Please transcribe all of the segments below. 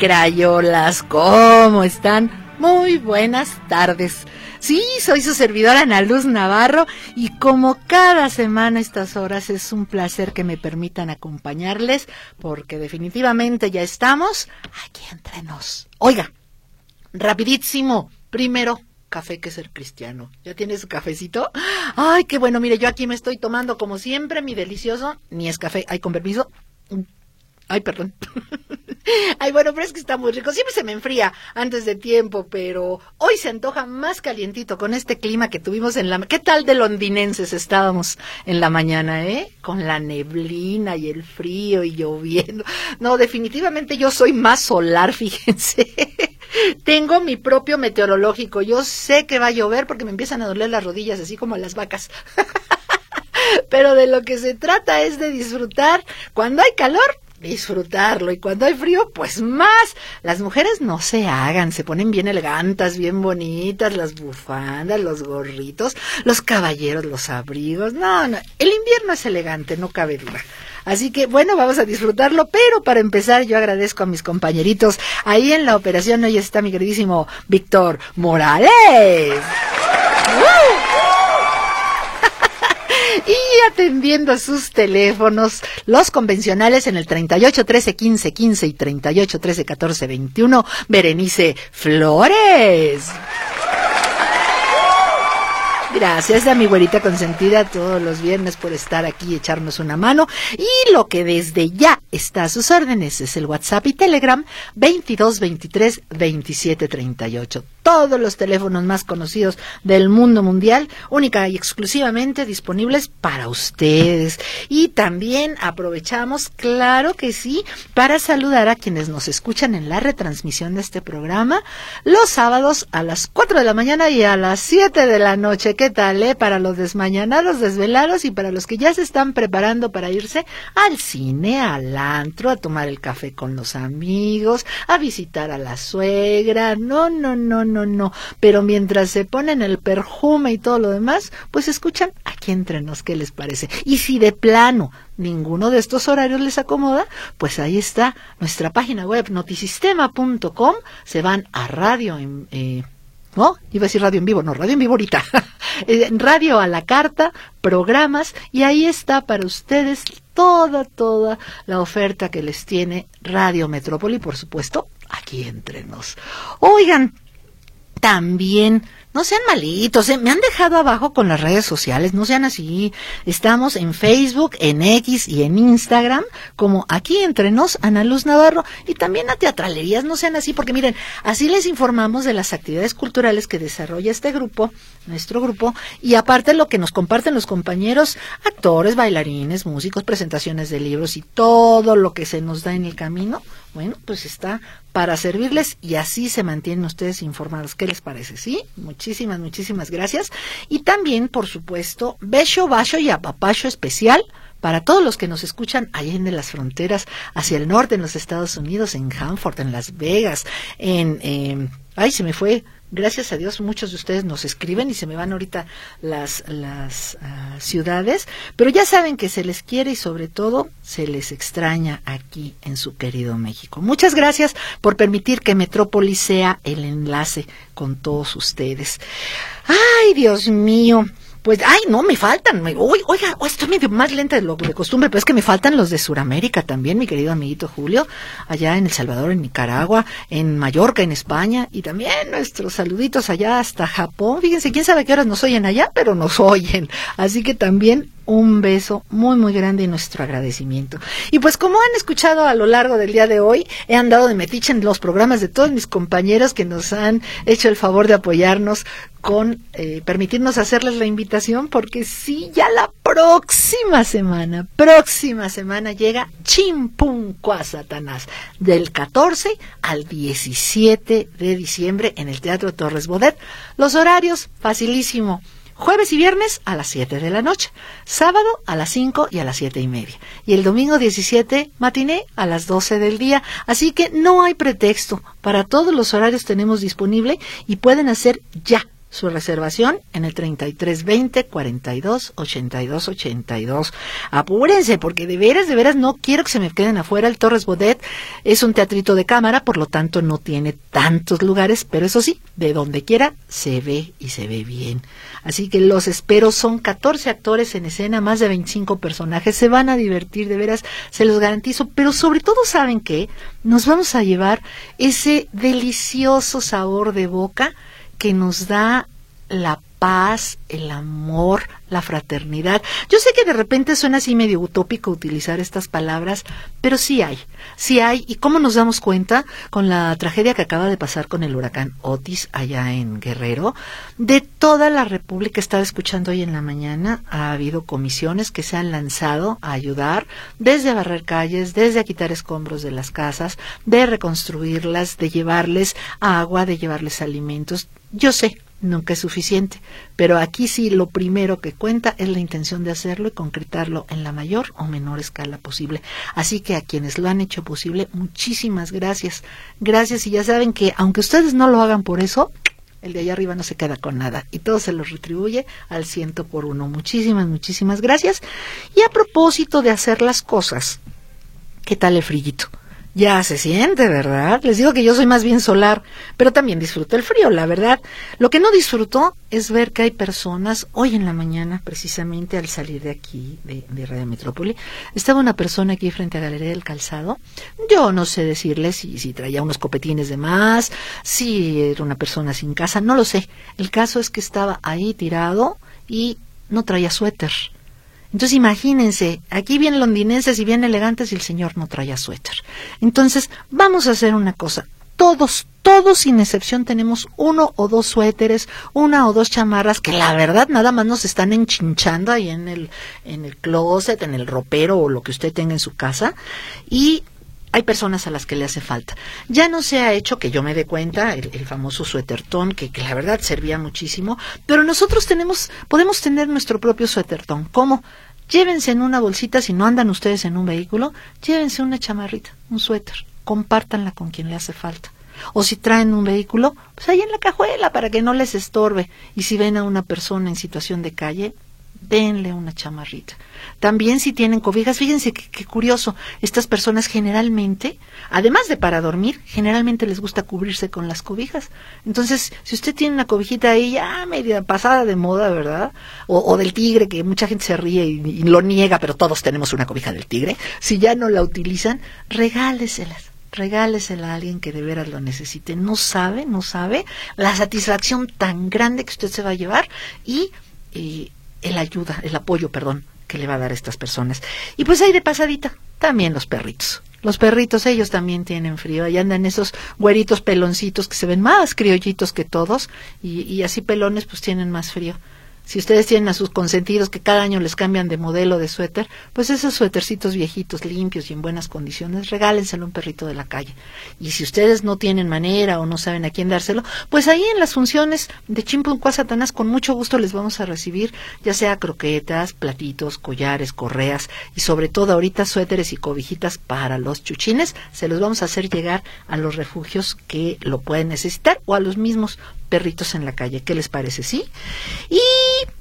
Crayolas, ¿cómo están? Muy buenas tardes. Sí, soy su servidora Ana Luz Navarro y como cada semana estas horas es un placer que me permitan acompañarles porque definitivamente ya estamos aquí entre nos. Oiga, rapidísimo, primero café que ser cristiano. ¿Ya tiene su cafecito? Ay, qué bueno, mire, yo aquí me estoy tomando como siempre mi delicioso, ni es café, ay, con permiso. Ay, perdón. Ay, bueno, pero es que está muy rico. Siempre se me enfría antes de tiempo, pero hoy se antoja más calientito con este clima que tuvimos en la... ¿Qué tal de londinenses estábamos en la mañana, eh? Con la neblina y el frío y lloviendo. No, definitivamente yo soy más solar, fíjense. Tengo mi propio meteorológico. Yo sé que va a llover porque me empiezan a doler las rodillas, así como las vacas. Pero de lo que se trata es de disfrutar. Cuando hay calor, disfrutarlo. Y cuando hay frío, pues más. Las mujeres no se hagan, se ponen bien elegantas, bien bonitas, las bufandas, los gorritos, los caballeros, los abrigos. No, no, el invierno es elegante, no cabe duda. Así que bueno, vamos a disfrutarlo, pero para empezar yo agradezco a mis compañeritos. Ahí en la operación hoy está mi queridísimo Víctor Morales y atendiendo sus teléfonos, los convencionales en el 38 13 15 15 y 38 13 14 21, Berenice Flores. Gracias a mi güerita consentida todos los viernes por estar aquí y echarnos una mano. Y lo que desde ya está a sus órdenes es el WhatsApp y Telegram 22 23 27 38 todos los teléfonos más conocidos del mundo mundial, única y exclusivamente disponibles para ustedes. Y también aprovechamos, claro que sí, para saludar a quienes nos escuchan en la retransmisión de este programa los sábados a las 4 de la mañana y a las 7 de la noche. ¿Qué tal, eh? Para los desmañanados, desvelados y para los que ya se están preparando para irse al cine, al antro, a tomar el café con los amigos, a visitar a la suegra. No, no, no, no, no. Pero mientras se ponen el perfume y todo lo demás, pues escuchan aquí entre nos qué les parece. Y si de plano ninguno de estos horarios les acomoda, pues ahí está nuestra página web notisistema.com. Se van a radio en, eh, ¿no? Iba a decir radio en vivo, no, radio en vivo ahorita. Eh, radio a la carta, programas, y ahí está para ustedes toda, toda la oferta que les tiene Radio Metrópoli, por supuesto, aquí entre nos. Oigan, también no sean malitos, ¿eh? me han dejado abajo con las redes sociales, no sean así. Estamos en Facebook, en X y en Instagram, como aquí entre nos, Ana Luz Navarro, y también a teatralerías, no sean así, porque miren, así les informamos de las actividades culturales que desarrolla este grupo, nuestro grupo, y aparte lo que nos comparten los compañeros, actores, bailarines, músicos, presentaciones de libros y todo lo que se nos da en el camino, bueno, pues está para servirles y así se mantienen ustedes informados. ¿Qué les parece? ¿Sí? Muchísimas, muchísimas gracias. Y también, por supuesto, beso, bacho y apapacho especial para todos los que nos escuchan allá en las fronteras, hacia el norte, en los Estados Unidos, en Hanford, en Las Vegas, en... Eh, ay, se me fue gracias a Dios muchos de ustedes nos escriben y se me van ahorita las, las ah, ciudades, pero ya saben que se les quiere y sobre todo se les extraña aquí en su querido México. Muchas gracias por permitir que Metrópolis sea el enlace con todos ustedes. Ay, Dios mío. Pues, ay, no, me faltan. oiga, estoy medio más lenta de lo de costumbre, pero es que me faltan los de Sudamérica también, mi querido amiguito Julio, allá en El Salvador, en Nicaragua, en Mallorca, en España, y también nuestros saluditos allá hasta Japón. Fíjense, quién sabe qué horas nos oyen allá, pero nos oyen. Así que también un beso muy muy grande y nuestro agradecimiento. Y pues como han escuchado a lo largo del día de hoy, he andado de metiche en los programas de todos mis compañeros que nos han hecho el favor de apoyarnos con eh, permitirnos hacerles la invitación porque sí, ya la próxima semana, próxima semana llega Chimpunqua Satanás del 14 al 17 de diciembre en el Teatro Torres Bodet. Los horarios, facilísimo. Jueves y viernes a las 7 de la noche, sábado a las 5 y a las siete y media, y el domingo 17 matiné a las 12 del día. Así que no hay pretexto. Para todos los horarios tenemos disponible y pueden hacer ya su reservación en el 3320 42 82 82. Apúrense, porque de veras, de veras no quiero que se me queden afuera. El Torres Bodet es un teatrito de cámara, por lo tanto no tiene tantos lugares, pero eso sí, de donde quiera se ve y se ve bien. Así que los espero, son 14 actores en escena, más de 25 personajes, se van a divertir, de veras, se los garantizo, pero sobre todo saben que nos vamos a llevar ese delicioso sabor de boca que nos da la paz, el amor, la fraternidad. Yo sé que de repente suena así medio utópico utilizar estas palabras, pero sí hay, sí hay. ¿Y cómo nos damos cuenta con la tragedia que acaba de pasar con el huracán Otis allá en Guerrero? De toda la República, estaba escuchando hoy en la mañana, ha habido comisiones que se han lanzado a ayudar desde a barrer calles, desde a quitar escombros de las casas, de reconstruirlas, de llevarles agua, de llevarles alimentos. Yo sé, nunca es suficiente, pero aquí sí lo primero que cuenta es la intención de hacerlo y concretarlo en la mayor o menor escala posible. Así que a quienes lo han hecho posible, muchísimas gracias. Gracias y ya saben que aunque ustedes no lo hagan por eso, el de allá arriba no se queda con nada y todo se los retribuye al ciento por uno. Muchísimas, muchísimas gracias. Y a propósito de hacer las cosas, ¿qué tal el frillito? Ya se siente, ¿verdad? Les digo que yo soy más bien solar, pero también disfruto el frío, la verdad. Lo que no disfruto es ver que hay personas, hoy en la mañana, precisamente al salir de aquí, de, de Radio Metrópoli, estaba una persona aquí frente a Galería del Calzado. Yo no sé decirle si, si traía unos copetines de más, si era una persona sin casa, no lo sé. El caso es que estaba ahí tirado y no traía suéter. Entonces imagínense, aquí bien londinenses y bien elegantes y el señor no traía suéter. Entonces vamos a hacer una cosa. Todos, todos sin excepción tenemos uno o dos suéteres, una o dos chamarras que la verdad nada más nos están enchinchando ahí en el, en el closet, en el ropero o lo que usted tenga en su casa. Y hay personas a las que le hace falta. Ya no se ha hecho que yo me dé cuenta el, famoso suétertón, que, que, la verdad servía muchísimo, pero nosotros tenemos, podemos tener nuestro propio suétertón. ¿Cómo? Llévense en una bolsita, si no andan ustedes en un vehículo, llévense una chamarrita, un suéter, compártanla con quien le hace falta. O si traen un vehículo, pues ahí en la cajuela para que no les estorbe. Y si ven a una persona en situación de calle, denle una chamarrita. También si tienen cobijas, fíjense qué curioso, estas personas generalmente, además de para dormir, generalmente les gusta cubrirse con las cobijas. Entonces, si usted tiene una cobijita ahí ya media pasada de moda, ¿verdad? O, del tigre, que mucha gente se ríe y, lo niega, pero todos tenemos una cobija del tigre, si ya no la utilizan, regáleselas. Regálesela a alguien que de veras lo necesite. No sabe, no sabe la satisfacción tan grande que usted se va a llevar y, y el ayuda, el apoyo, perdón, que le va a dar a estas personas. Y pues ahí de pasadita, también los perritos. Los perritos, ellos también tienen frío. Ahí andan esos güeritos peloncitos que se ven más criollitos que todos. Y, y así pelones, pues tienen más frío. Si ustedes tienen a sus consentidos que cada año les cambian de modelo de suéter, pues esos suétercitos viejitos, limpios y en buenas condiciones, regálenselo a un perrito de la calle. Y si ustedes no tienen manera o no saben a quién dárselo, pues ahí en las funciones de Chimpuncuá Satanás con mucho gusto les vamos a recibir, ya sea croquetas, platitos, collares, correas y sobre todo ahorita suéteres y cobijitas para los chuchines, se los vamos a hacer llegar a los refugios que lo pueden necesitar o a los mismos perritos en la calle. ¿Qué les parece? ¿Sí? Y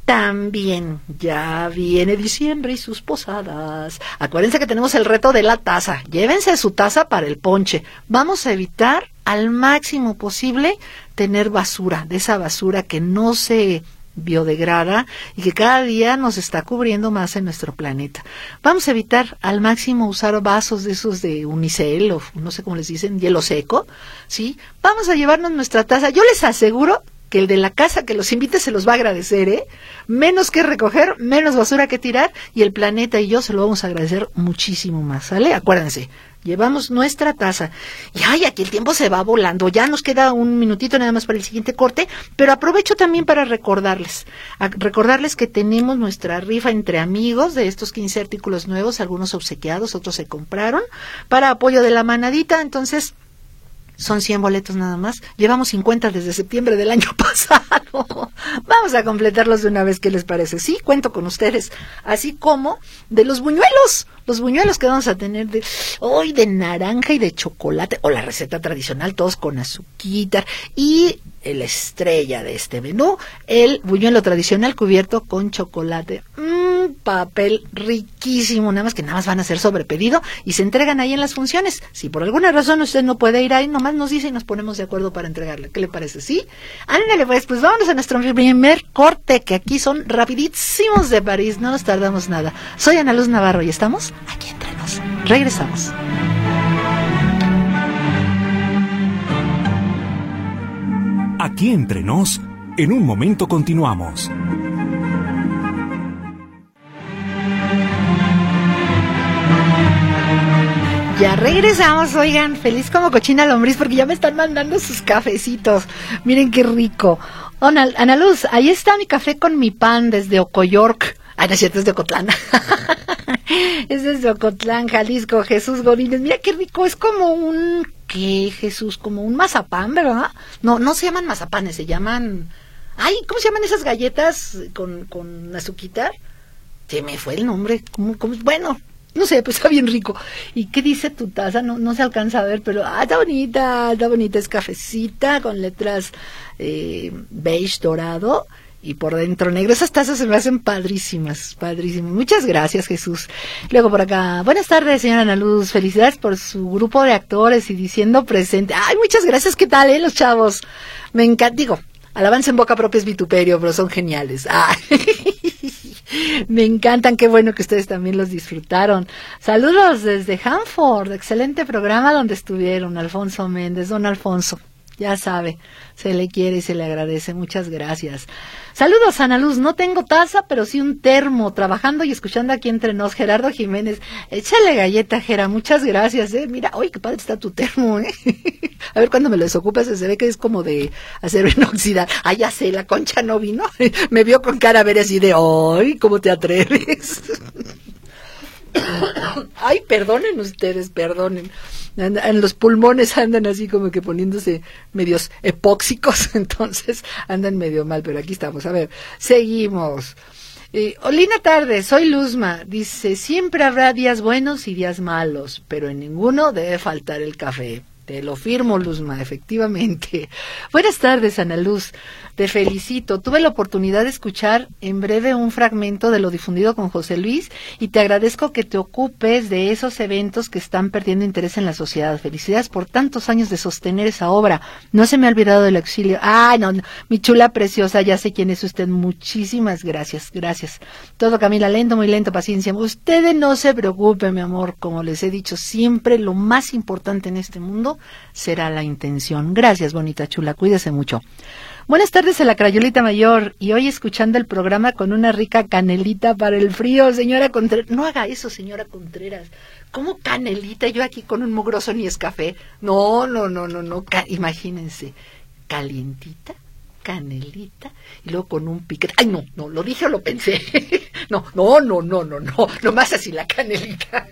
también ya viene diciembre y sus posadas. Acuérdense que tenemos el reto de la taza. Llévense su taza para el ponche. Vamos a evitar al máximo posible tener basura, de esa basura que no se biodegrada y que cada día nos está cubriendo más en nuestro planeta. Vamos a evitar al máximo usar vasos de esos de unicel o no sé cómo les dicen, hielo seco, ¿sí? Vamos a llevarnos nuestra taza. Yo les aseguro que el de la casa que los invite se los va a agradecer, ¿eh? Menos que recoger, menos basura que tirar y el planeta y yo se lo vamos a agradecer muchísimo más, ¿sale? Acuérdense, llevamos nuestra taza. Y ay, aquí el tiempo se va volando. Ya nos queda un minutito nada más para el siguiente corte, pero aprovecho también para recordarles, recordarles que tenemos nuestra rifa entre amigos de estos 15 artículos nuevos, algunos obsequiados, otros se compraron, para apoyo de la manadita. Entonces, son 100 boletos nada más. Llevamos 50 desde septiembre del año pasado. Vamos a completarlos de una vez, ¿qué les parece? Sí, cuento con ustedes. Así como de los buñuelos. Los buñuelos que vamos a tener de hoy de naranja y de chocolate. O la receta tradicional, todos con azuquita. Y la estrella de este menú, el buñuelo tradicional cubierto con chocolate. Mmm, papel riquísimo, nada más que nada más van a ser sobre pedido y se entregan ahí en las funciones. Si por alguna razón usted no puede ir ahí, nomás nos dice y nos ponemos de acuerdo para entregarle. ¿Qué le parece? ¿Sí? Ándale, pues, pues vámonos a nuestro primer corte, que aquí son rapidísimos de París, no nos tardamos nada. Soy Ana Luz Navarro y estamos aquí entre nos. Regresamos. Aquí entre nos, en un momento continuamos. Ya regresamos, oigan, feliz como cochina lombriz porque ya me están mandando sus cafecitos. Miren qué rico. Ana, Luz, ahí está mi café con mi pan desde Ocoyork. Ah, no es cierto, es de Ocotlán. es Ocotlán, Jalisco, Jesús Godínez. Mira qué rico, es como un qué, Jesús? Como un mazapán, ¿verdad? No, no se llaman mazapanes, se llaman... Ay, ¿cómo se llaman esas galletas con, con azuquita? Se me fue el nombre. ¿Cómo, cómo? Bueno, no sé, pues está bien rico. ¿Y qué dice tu taza? No, no se alcanza a ver, pero ah, está bonita, está bonita. Es cafecita con letras eh, beige dorado y por dentro negro. Esas tazas se me hacen padrísimas, padrísimas. Muchas gracias, Jesús. Luego por acá, buenas tardes, señora Ana Luz. Felicidades por su grupo de actores y diciendo presente. Ay, muchas gracias. ¿Qué tal, eh, los chavos? Me encanta, digo, alabanza en boca propia es vituperio, pero son geniales. Me encantan, qué bueno que ustedes también los disfrutaron. Saludos desde Hanford, excelente programa donde estuvieron Alfonso Méndez, don Alfonso ya sabe, se le quiere y se le agradece. Muchas gracias. Saludos, Ana Luz. No tengo taza, pero sí un termo. Trabajando y escuchando aquí entre nos, Gerardo Jiménez. Échale galleta, Gera. Muchas gracias, eh. Mira, uy, qué padre está tu termo, eh. A ver cuando me lo desocupas, se ve que es como de acero inoxidable. Ah, ya sé, la concha no vino. me vio con cara a ver así de, ay, ¿cómo te atreves? Ay, perdonen ustedes, perdonen en los pulmones andan así como que poniéndose medios epóxicos, entonces andan medio mal, pero aquí estamos. A ver, seguimos. Eh, Olina Tarde, soy Luzma. Dice, siempre habrá días buenos y días malos, pero en ninguno debe faltar el café. Te lo firmo, Luzma, efectivamente. Buenas tardes, Ana Luz. Te felicito. Tuve la oportunidad de escuchar en breve un fragmento de lo difundido con José Luis y te agradezco que te ocupes de esos eventos que están perdiendo interés en la sociedad. Felicidades por tantos años de sostener esa obra. No se me ha olvidado del auxilio. Ah, no, mi chula preciosa, ya sé quién es usted. Muchísimas gracias, gracias. Todo Camila, lento, muy lento, paciencia. Ustedes no se preocupen, mi amor. Como les he dicho, siempre lo más importante en este mundo será la intención. Gracias, bonita chula. Cuídese mucho. Buenas tardes a la Crayolita Mayor y hoy escuchando el programa con una rica canelita para el frío, señora Contreras. No haga eso, señora Contreras. ¿Cómo canelita? Yo aquí con un mugroso ni es café. No, no, no, no, no. imagínense, calientita, canelita y luego con un piquete. Ay, no, no, lo dije o lo pensé. no, no, no, no, no, no. Nomás así la canelita.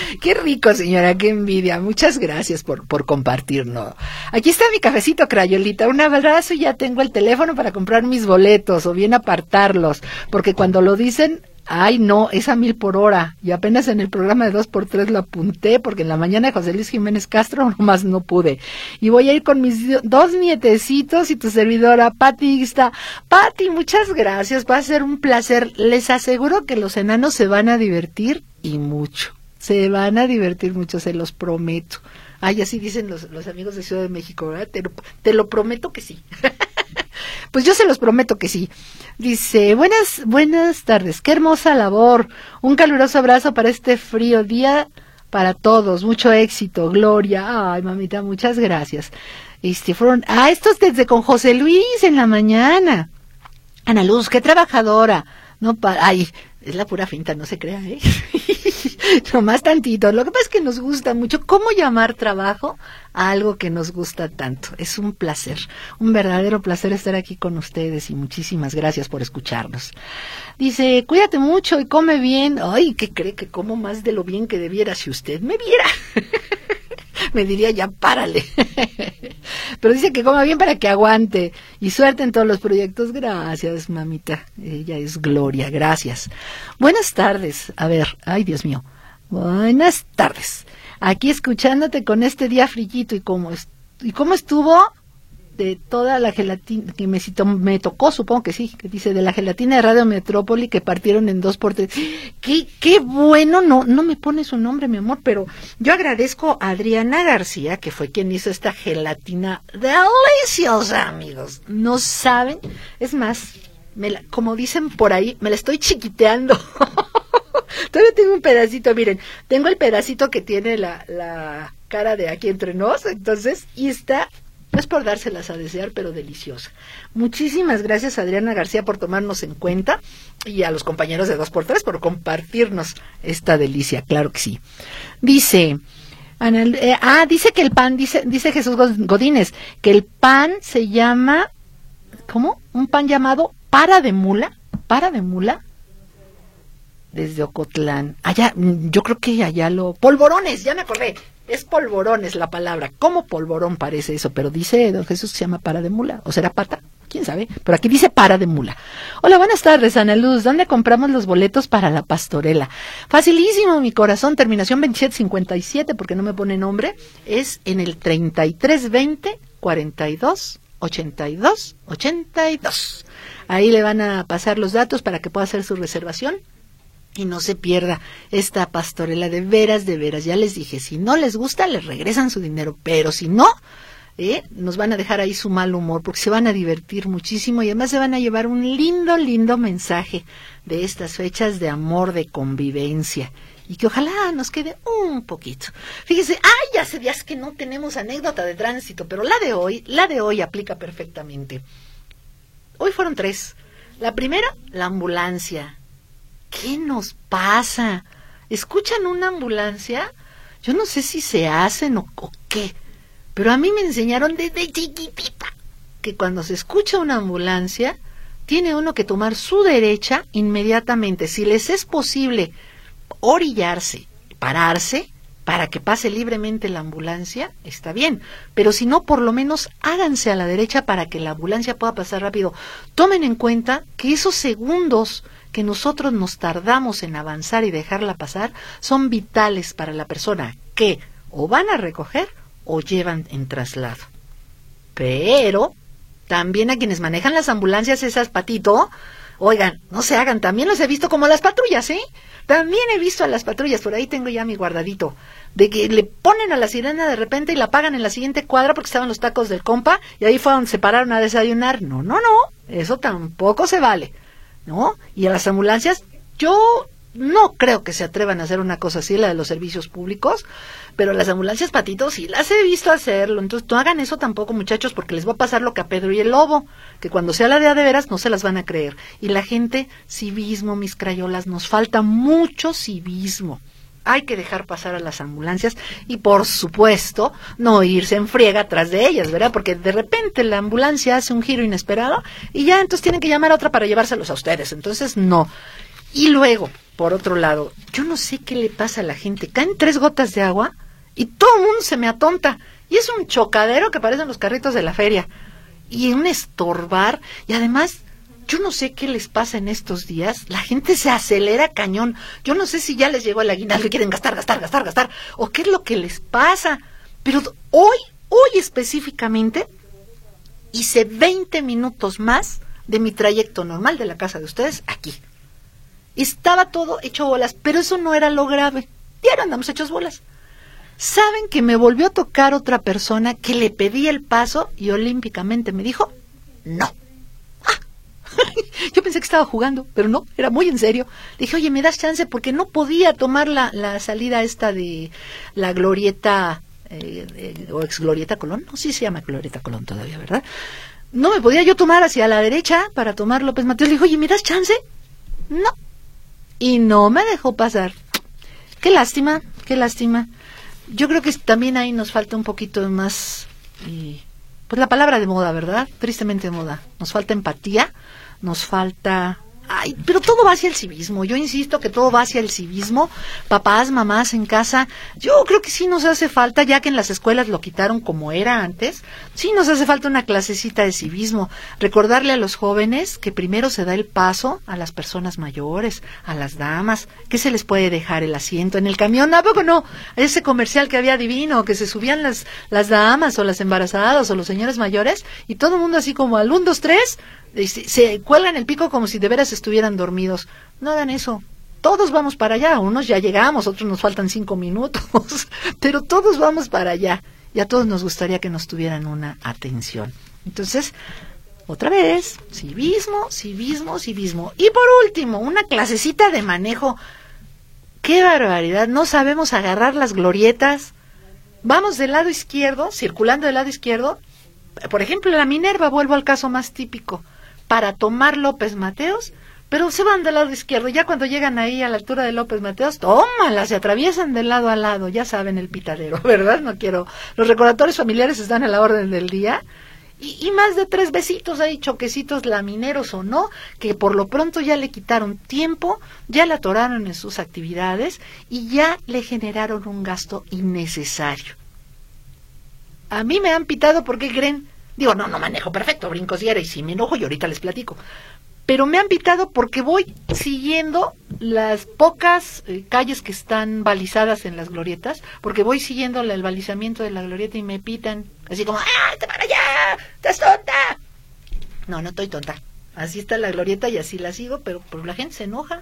Qué rico, señora, qué envidia. Muchas gracias por, por compartirlo. Aquí está mi cafecito, Crayolita. Un abrazo y ya tengo el teléfono para comprar mis boletos o bien apartarlos. Porque cuando lo dicen, ay no, es a mil por hora. Y apenas en el programa de dos por tres lo apunté porque en la mañana de José Luis Jiménez Castro nomás no pude. Y voy a ir con mis dos nietecitos y tu servidora, Pati está. Pati, muchas gracias. Va a ser un placer. Les aseguro que los enanos se van a divertir y mucho. Se van a divertir mucho, se los prometo. Ay, así dicen los, los amigos de Ciudad de México, ¿verdad? Te lo, te lo prometo que sí. pues yo se los prometo que sí. Dice, buenas, buenas tardes, qué hermosa labor. Un caluroso abrazo para este frío día para todos. Mucho éxito, Gloria. Ay, mamita, muchas gracias. Este, fueron, ah, estos desde con José Luis en la mañana. Ana Luz, qué trabajadora. No, para, ay, es la pura finta, no se crea, ¿eh? más tantito. Lo que pasa es que nos gusta mucho cómo llamar trabajo a algo que nos gusta tanto. Es un placer, un verdadero placer estar aquí con ustedes y muchísimas gracias por escucharnos. Dice, cuídate mucho y come bien. Ay, ¿qué cree que como más de lo bien que debiera si usted me viera? me diría ya párale. Pero dice que coma bien para que aguante. Y suerte en todos los proyectos. Gracias, mamita. Ella es Gloria. Gracias. Buenas tardes. A ver, ay, Dios mío. Buenas tardes. Aquí escuchándote con este día frillito y cómo, y cómo estuvo de toda la gelatina que me, tocó, supongo que sí, que dice de la gelatina de Radio Metrópoli que partieron en dos por tres. Qué, qué bueno, no, no me pone su nombre, mi amor, pero yo agradezco a Adriana García, que fue quien hizo esta gelatina deliciosa, amigos. No saben, es más, me como dicen por ahí, me la estoy chiquiteando. Todavía tengo un pedacito, miren, tengo el pedacito que tiene la, la cara de aquí entre nos, entonces, y está no es por dárselas a desear, pero deliciosa. Muchísimas gracias Adriana García por tomarnos en cuenta y a los compañeros de 2x3 por compartirnos esta delicia, claro que sí. Dice, eh, ah, dice que el pan, dice, dice Jesús Godínez, que el pan se llama, ¿cómo? Un pan llamado para de mula, para de mula, desde Ocotlán. Allá, yo creo que allá lo... Polvorones, ya me acordé. Es polvorón es la palabra. ¿Cómo polvorón parece eso? Pero dice don Jesús que se llama para de mula. ¿O será pata? ¿Quién sabe? Pero aquí dice para de mula. Hola, buenas tardes, Ana Luz. ¿Dónde compramos los boletos para la pastorela? Facilísimo, mi corazón. Terminación 2757, porque no me pone nombre. Es en el 3320 42 82 82. Ahí le van a pasar los datos para que pueda hacer su reservación y no se pierda esta pastorela de veras, de veras. Ya les dije, si no les gusta, les regresan su dinero, pero si no, ¿eh? nos van a dejar ahí su mal humor porque se van a divertir muchísimo y además se van a llevar un lindo, lindo mensaje de estas fechas de amor, de convivencia y que ojalá nos quede un poquito. Fíjese, ay, hace días que no tenemos anécdota de tránsito, pero la de hoy, la de hoy aplica perfectamente. Hoy fueron tres. La primera, la ambulancia ¿qué nos pasa? ¿Escuchan una ambulancia? Yo no sé si se hacen o, qué, pero a mí me enseñaron desde chiquitita que cuando se escucha una ambulancia, tiene uno que tomar su derecha inmediatamente. Si les es posible orillarse, pararse, para que pase libremente la ambulancia, está bien. Pero si no, por lo menos háganse a la derecha para que la ambulancia pueda pasar rápido. Tomen en cuenta que esos segundos que nosotros nos tardamos en avanzar y dejarla pasar son vitales para la persona que o van a recoger o llevan en traslado. Pero también a quienes manejan las ambulancias esas patito, oigan, no se hagan, también los he visto como las patrullas, ¿eh? También he visto a las patrullas, por ahí tengo ya mi guardadito, de que le ponen a la sirena de repente y la pagan en la siguiente cuadra porque estaban los tacos del compa y ahí fue donde se pararon a desayunar. No, no, no, eso tampoco se vale. ¿no? Y a las ambulancias, yo no creo que se atrevan a hacer una cosa así, la de los servicios públicos, pero las ambulancias patitos sí las he visto hacerlo. Entonces, no hagan eso tampoco, muchachos, porque les va a pasar lo que a Pedro y el Lobo, que cuando sea la de de veras no se las van a creer. Y la gente, civismo, mis crayolas, nos falta mucho civismo hay que dejar pasar a las ambulancias y por supuesto no irse en friega atrás de ellas, ¿verdad? Porque de repente la ambulancia hace un giro inesperado y ya entonces tienen que llamar a otra para llevárselos a ustedes. Entonces no. Y luego, por otro lado, yo no sé qué le pasa a la gente. Caen tres gotas de agua y todo el mundo se me atonta. Y es un chocadero que parecen los carritos de la feria. Y un estorbar. Y además yo no sé qué les pasa en estos días. La gente se acelera cañón. Yo no sé si ya les llegó el aguinaldo y quieren gastar, gastar, gastar, gastar. O qué es lo que les pasa. Pero hoy, hoy específicamente, hice 20 minutos más de mi trayecto normal de la casa de ustedes aquí. Estaba todo hecho bolas, pero eso no era lo grave. Ya andamos hechos bolas. ¿Saben que me volvió a tocar otra persona que le pedí el paso y olímpicamente me dijo no? Yo pensé que estaba jugando, pero no, era muy en serio. dije, oye, ¿me das chance? Porque no podía tomar la, la salida esta de la glorieta, eh, o ex glorieta Colón. No, sí se llama glorieta Colón todavía, ¿verdad? No me podía yo tomar hacia la derecha para tomar López Mateos. Le dije, oye, ¿me das chance? No. Y no me dejó pasar. Qué lástima, qué lástima. Yo creo que también ahí nos falta un poquito más, y, pues la palabra de moda, ¿verdad? Tristemente de moda. Nos falta empatía, nos falta Ay, pero todo va hacia el civismo. Yo insisto que todo va hacia el civismo. Papás, mamás en casa, yo creo que sí nos hace falta, ya que en las escuelas lo quitaron como era antes, sí nos hace falta una clasecita de civismo. Recordarle a los jóvenes que primero se da el paso a las personas mayores, a las damas, que se les puede dejar el asiento en el camión. ¿A poco no? Ese comercial que había divino, que se subían las, las damas o las embarazadas o los señores mayores y todo el mundo así como al 1, 2, 3 se, cuelgan el pico como si de veras estuvieran dormidos. No hagan eso. Todos vamos para allá. Unos ya llegamos, otros nos faltan cinco minutos, pero todos vamos para allá. Y a todos nos gustaría que nos tuvieran una atención. Entonces, otra vez, civismo, civismo, civismo. Y por último, una clasecita de manejo. ¡Qué barbaridad! No sabemos agarrar las glorietas. Vamos del lado izquierdo, circulando del lado izquierdo. Por ejemplo, la Minerva, vuelvo al caso más típico para tomar López Mateos, pero se van del lado izquierdo. Ya cuando llegan ahí a la altura de López Mateos, tómala, se atraviesan de lado a lado. Ya saben el pitadero, ¿verdad? No quiero. Los recordatorios familiares están a la orden del día. Y, más de tres besitos ahí, choquecitos lamineros o no, que por lo pronto ya le quitaron tiempo, ya la atoraron en sus actividades y ya le generaron un gasto innecesario. A mí me han pitado porque creen Digo, no, no manejo perfecto, brinco si y si me enojo y ahorita les platico. Pero me han pitado porque voy siguiendo las pocas eh, calles que están balizadas en las glorietas, porque voy siguiendo el balizamiento de la glorieta y me pitan, así como, ¡ah, te para allá! ¡Estás tonta! No, no estoy tonta. Así está la glorieta y así la sigo, pero, pero la gente se enoja.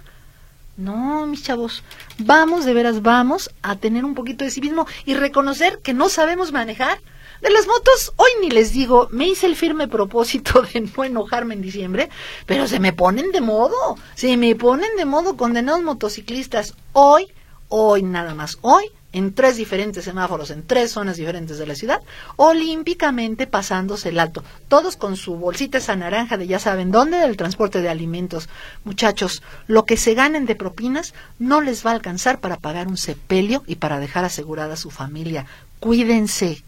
No, mis chavos, vamos, de veras, vamos a tener un poquito de civismo y reconocer que no sabemos manejar de las motos, hoy ni les digo, me hice el firme propósito de no enojarme en diciembre, pero se me ponen de modo, se me ponen de modo condenados motociclistas. Hoy, hoy nada más, hoy, en tres diferentes semáforos, en tres zonas diferentes de la ciudad, olímpicamente pasándose el alto, todos con su bolsita esa naranja de ya saben dónde, del transporte de alimentos. Muchachos, lo que se ganen de propinas no les va a alcanzar para pagar un sepelio y para dejar asegurada a su familia. Cuídense,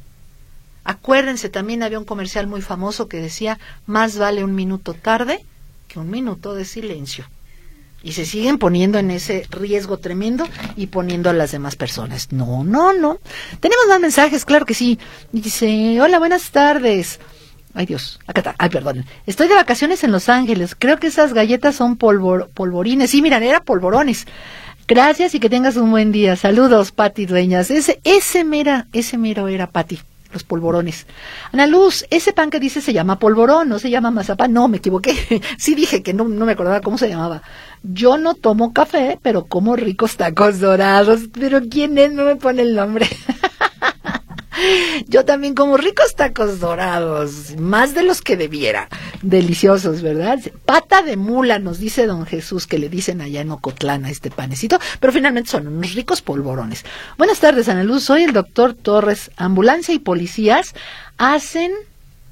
Acuérdense, también había un comercial muy famoso que decía, más vale un minuto tarde que un minuto de silencio. Y se siguen poniendo en ese riesgo tremendo y poniendo a las demás personas. No, no, no. Tenemos más mensajes, claro que sí. Dice, hola, buenas tardes. Ay Dios, acá está. Ay, perdón. Estoy de vacaciones en Los Ángeles. Creo que esas galletas son polvorines. Sí, miran, era polvorones. Gracias y que tengas un buen día. Saludos, Pati Dueñas. Ese, ese mera, ese mero era Pati los polvorones. Ana Luz, ese pan que dice se llama polvorón, no se llama mazapán. No, me equivoqué. sí dije que no, no me acordaba cómo se llamaba. Yo no tomo café, pero como ricos tacos dorados. Pero ¿quién es? No me pone el nombre. Yo también como ricos tacos dorados, más de los que debiera. Deliciosos, ¿verdad? Pata de mula, nos dice don Jesús, que le dicen allá en Ocotlán a este panecito, pero finalmente son unos ricos polvorones. Buenas tardes, Ana Luz. Soy el doctor Torres. Ambulancia y policías hacen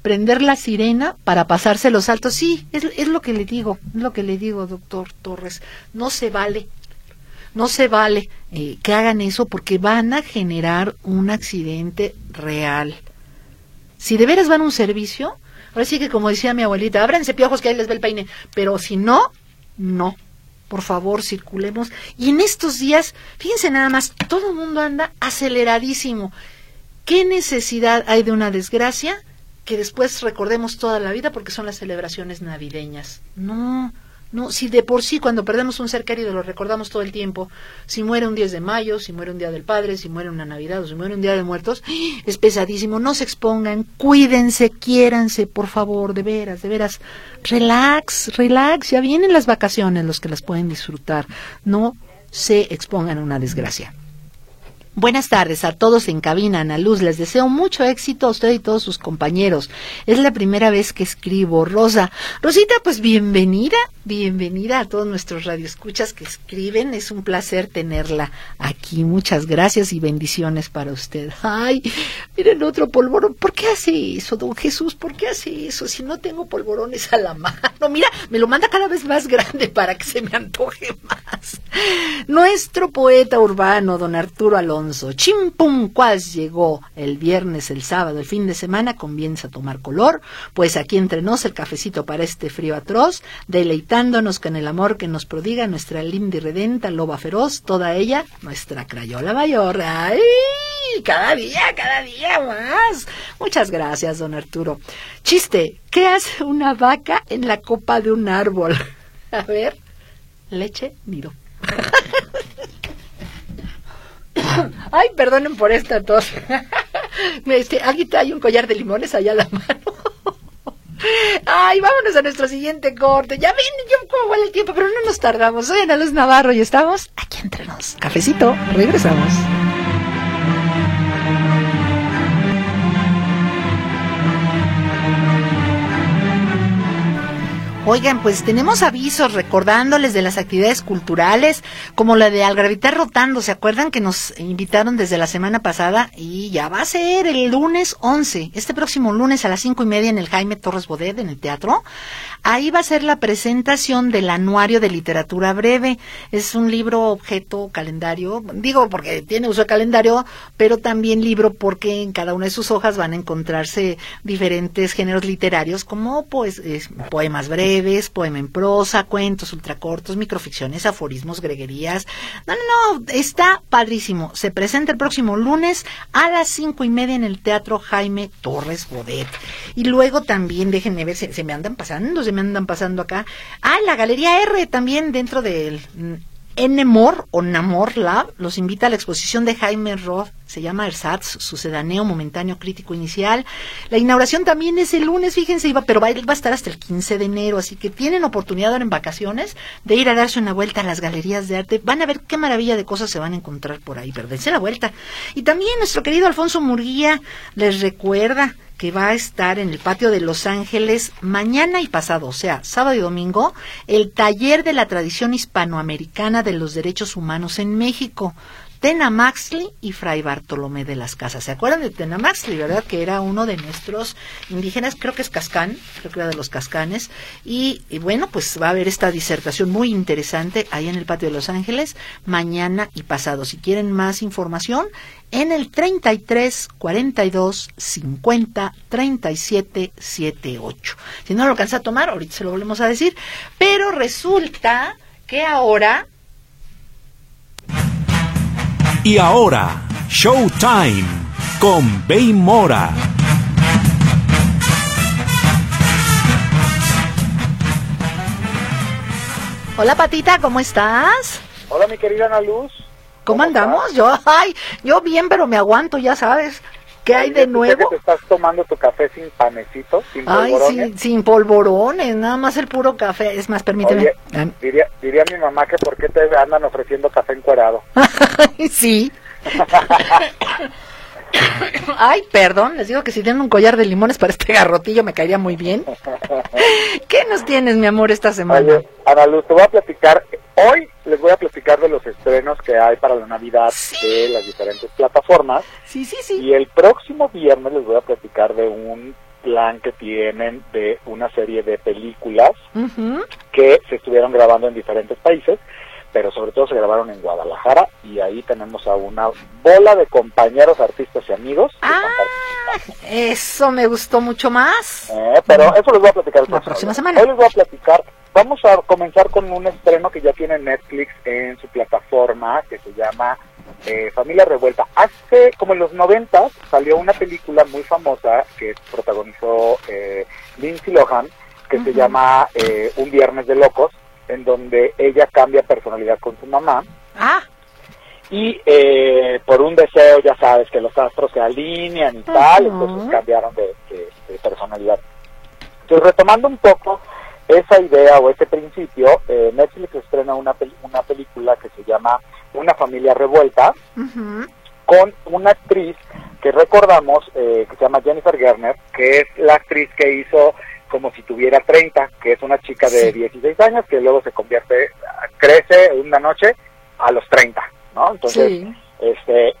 prender la sirena para pasarse los altos. Sí, es, es lo que le digo, es lo que le digo, doctor Torres. No se vale no se vale eh, que hagan eso porque van a generar un accidente real. Si de veras van a un servicio, ahora sí que como decía mi abuelita, ábranse piojos que ahí les ve el peine, pero si no, no. Por favor, circulemos. Y en estos días, fíjense nada más, todo el mundo anda aceleradísimo. ¿Qué necesidad hay de una desgracia que después recordemos toda la vida porque son las celebraciones navideñas? No, no, si de por sí cuando perdemos un ser querido lo recordamos todo el tiempo, si muere un 10 de mayo, si muere un día del Padre, si muere una Navidad o si muere un día de muertos, es pesadísimo. No se expongan, cuídense, quiéranse, por favor, de veras, de veras. Relax, relax, ya vienen las vacaciones los que las pueden disfrutar. No se expongan a una desgracia. Buenas tardes a todos en cabina, Ana Luz. Les deseo mucho éxito a usted y todos sus compañeros. Es la primera vez que escribo. Rosa. Rosita, pues bienvenida, bienvenida a todos nuestros radioescuchas que escriben. Es un placer tenerla aquí. Muchas gracias y bendiciones para usted. Ay, miren otro polvorón. ¿Por qué hace eso, don Jesús? ¿Por qué hace eso? Si no tengo polvorones a la mano. Mira, me lo manda cada vez más grande para que se me antoje más. Nuestro poeta urbano, don Arturo Alonso Chimpum cuas llegó el viernes, el sábado, el fin de semana, comienza a tomar color, pues aquí entre nos el cafecito para este frío atroz, deleitándonos con el amor que nos prodiga nuestra linda y redenta loba feroz, toda ella nuestra crayola mayor. ¡Ay! Cada día, cada día más. Muchas gracias, don Arturo. Chiste, ¿qué hace una vaca en la copa de un árbol? A ver, leche, miro. Ay, perdonen por esta tos. Este, hay un collar de limones allá a la mano. Ay, vámonos a nuestro siguiente corte. Ya ven, yo cómo huele el tiempo, pero no nos tardamos. Soy Ana Luz Navarro y estamos aquí entre nos. Cafecito, regresamos. Oigan, pues tenemos avisos recordándoles de las actividades culturales, como la de Algravitar Rotando. ¿Se acuerdan que nos invitaron desde la semana pasada? Y ya va a ser el lunes 11, este próximo lunes a las cinco y media en el Jaime Torres Bodet, en el teatro. Ahí va a ser la presentación del Anuario de Literatura Breve. Es un libro objeto calendario, digo porque tiene uso de calendario, pero también libro porque en cada una de sus hojas van a encontrarse diferentes géneros literarios como pues, poemas breves breves, poema en prosa, cuentos ultracortos, microficciones, aforismos, greguerías. No, no, no, está padrísimo. Se presenta el próximo lunes a las cinco y media en el Teatro Jaime Torres Bodet. Y luego también, déjenme ver, se, se me andan pasando, se me andan pasando acá. Ah, la Galería R también dentro del Enemor o Namor Lab los invita a la exposición de Jaime Roth, se llama Ersatz, sucedaneo momentáneo crítico inicial. La inauguración también es el lunes, fíjense, iba, pero va, va, a estar hasta el 15 de enero, así que tienen oportunidad ahora en vacaciones de ir a darse una vuelta a las galerías de arte. Van a ver qué maravilla de cosas se van a encontrar por ahí, perdense la vuelta. Y también nuestro querido Alfonso Murguía les recuerda que va a estar en el patio de Los Ángeles mañana y pasado, o sea, sábado y domingo, el taller de la tradición hispanoamericana de los derechos humanos en México. Tena Maxley y Fray Bartolomé de las Casas. ¿Se acuerdan de Tena Maxley, verdad? Que era uno de nuestros indígenas, creo que es Cascán, creo que era de los Cascanes. Y, bueno, pues va a haber esta disertación muy interesante ahí en el patio de Los Ángeles, mañana y pasado. Si quieren más información, en el 33 42 50 37 78. Si no lo alcanza a tomar, ahorita se lo volvemos a decir. Pero resulta que ahora y ahora, Showtime con Bay Mora. Hola Patita, ¿cómo estás? Hola mi querida Ana Luz. ¿Cómo, andamos? Yo, ay, yo bien, pero me aguanto, ya sabes. ¿Qué hay de nuevo? Que te estás tomando tu café sin panecito, sin Ay, polvorones. sin, sin polvorones, nada más el puro café. Es más, permíteme. Oye, diría, diría mi mamá que por qué te andan ofreciendo café encuerado. sí. Ay, perdón, les digo que si tienen un collar de limones para este garrotillo me caería muy bien. ¿Qué nos tienes, mi amor, esta semana? Oye, Ana Luz, te voy a platicar, hoy les voy a platicar de los estrenos que hay para la Navidad de las diferentes plataformas. Sí, sí, sí. Y el próximo viernes les voy a platicar de un plan que tienen de una serie de películas que se estuvieron grabando en diferentes países, pero sobre todo se grabaron en Guadalajara y ahí tenemos a una bola de compañeros, artistas y amigos. Ah, eso me gustó mucho más. Eh, pero eso les voy a platicar La próxima semana. Hoy les voy a platicar, vamos a comenzar con un estreno que ya tiene Netflix en su plataforma, que se llama eh, Familia Revuelta. Hace, como en los 90, salió una película muy famosa que protagonizó eh, Lindsay Lohan, que se llama eh, Un Viernes de Locos, en donde ella cambia personalidad con su mamá. Ah, y eh, por un deseo, ya sabes, que los astros se alinean y tal, entonces cambiaron de, de- de personalidad. Entonces, retomando un poco esa idea o ese principio, eh, Netflix estrena una, pel- una película que se llama Una familia revuelta, con una actriz que recordamos, eh, que se llama Jennifer Garner, que es la actriz que hizo como si tuviera 30, que es una chica de 16 años que luego se convierte, crece una noche a los 30, ¿no? Entonces, este,